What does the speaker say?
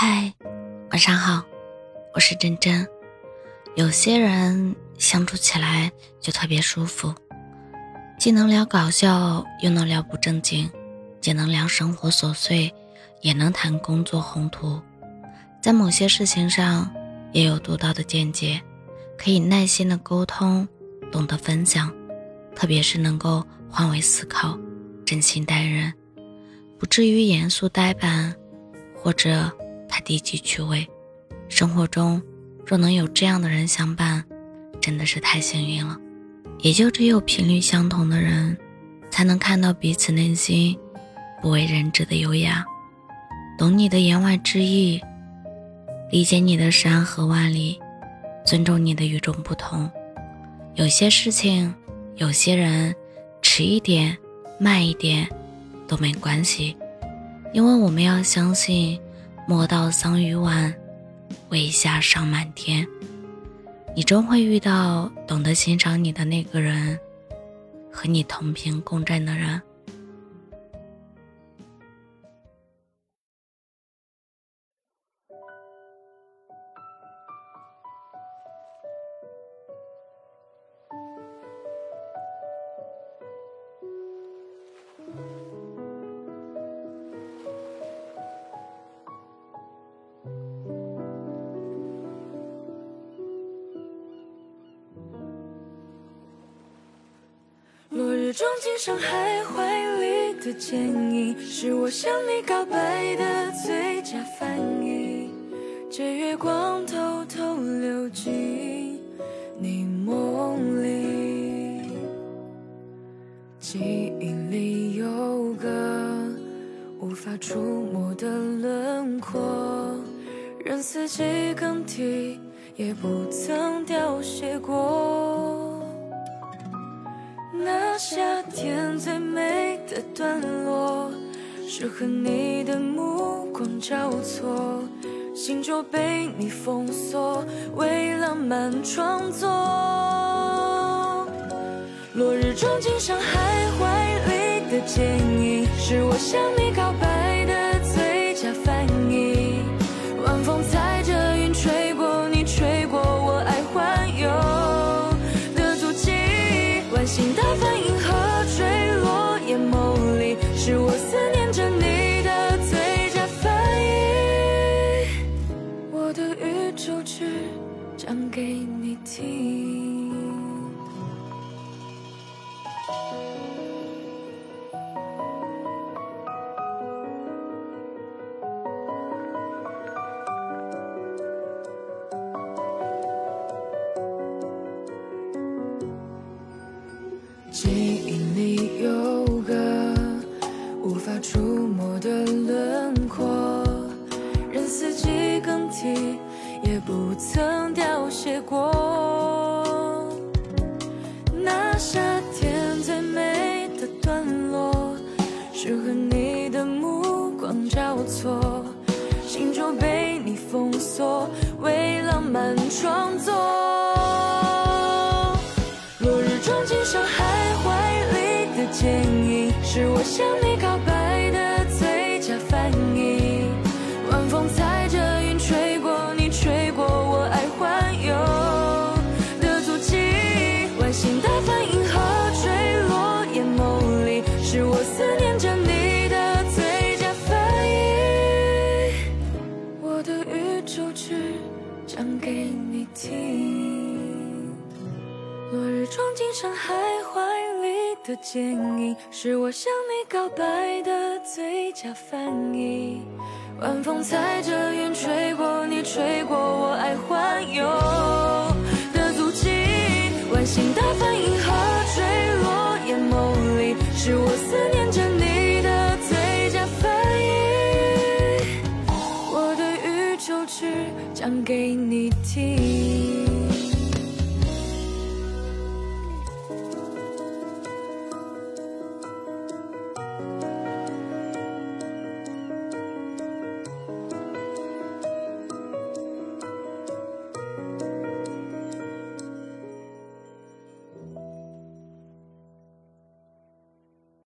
嗨，晚上好，我是真真。有些人相处起来就特别舒服，既能聊搞笑，又能聊不正经，既能聊生活琐碎，也能谈工作宏图。在某些事情上也有独到的见解，可以耐心的沟通，懂得分享，特别是能够换位思考，真心待人，不至于严肃呆板，或者。太低级趣味，生活中若能有这样的人相伴，真的是太幸运了。也就只有频率相同的人，才能看到彼此内心不为人知的优雅，懂你的言外之意，理解你的山河万里，尊重你的与众不同。有些事情，有些人，迟一点，慢一点，都没关系，因为我们要相信。莫道桑榆晚，为霞尚满天。你终会遇到懂得欣赏你的那个人，和你同频共振的人。日撞进上海怀里的剪影，是我向你告白的最佳反应。借月光偷偷溜进你梦里，记忆里有个无法触摸的轮廓，任四季更替也不曾凋谢过。那夏天最美的段落，是和你的目光交错，心就被你封锁，为浪漫创作。落日撞进上海怀里的剪影，是我向你告白记忆里有个。无法触摸的轮廓，任四季更替，也不曾凋谢过。那夏天最美的段落，是和你的目光交错，心就被你封锁，为浪漫创作。讲给你听，落日撞进深海怀里的剪影，是我向你告白的最佳翻译。晚风踩着云吹过你，吹过我爱环游唱给你听。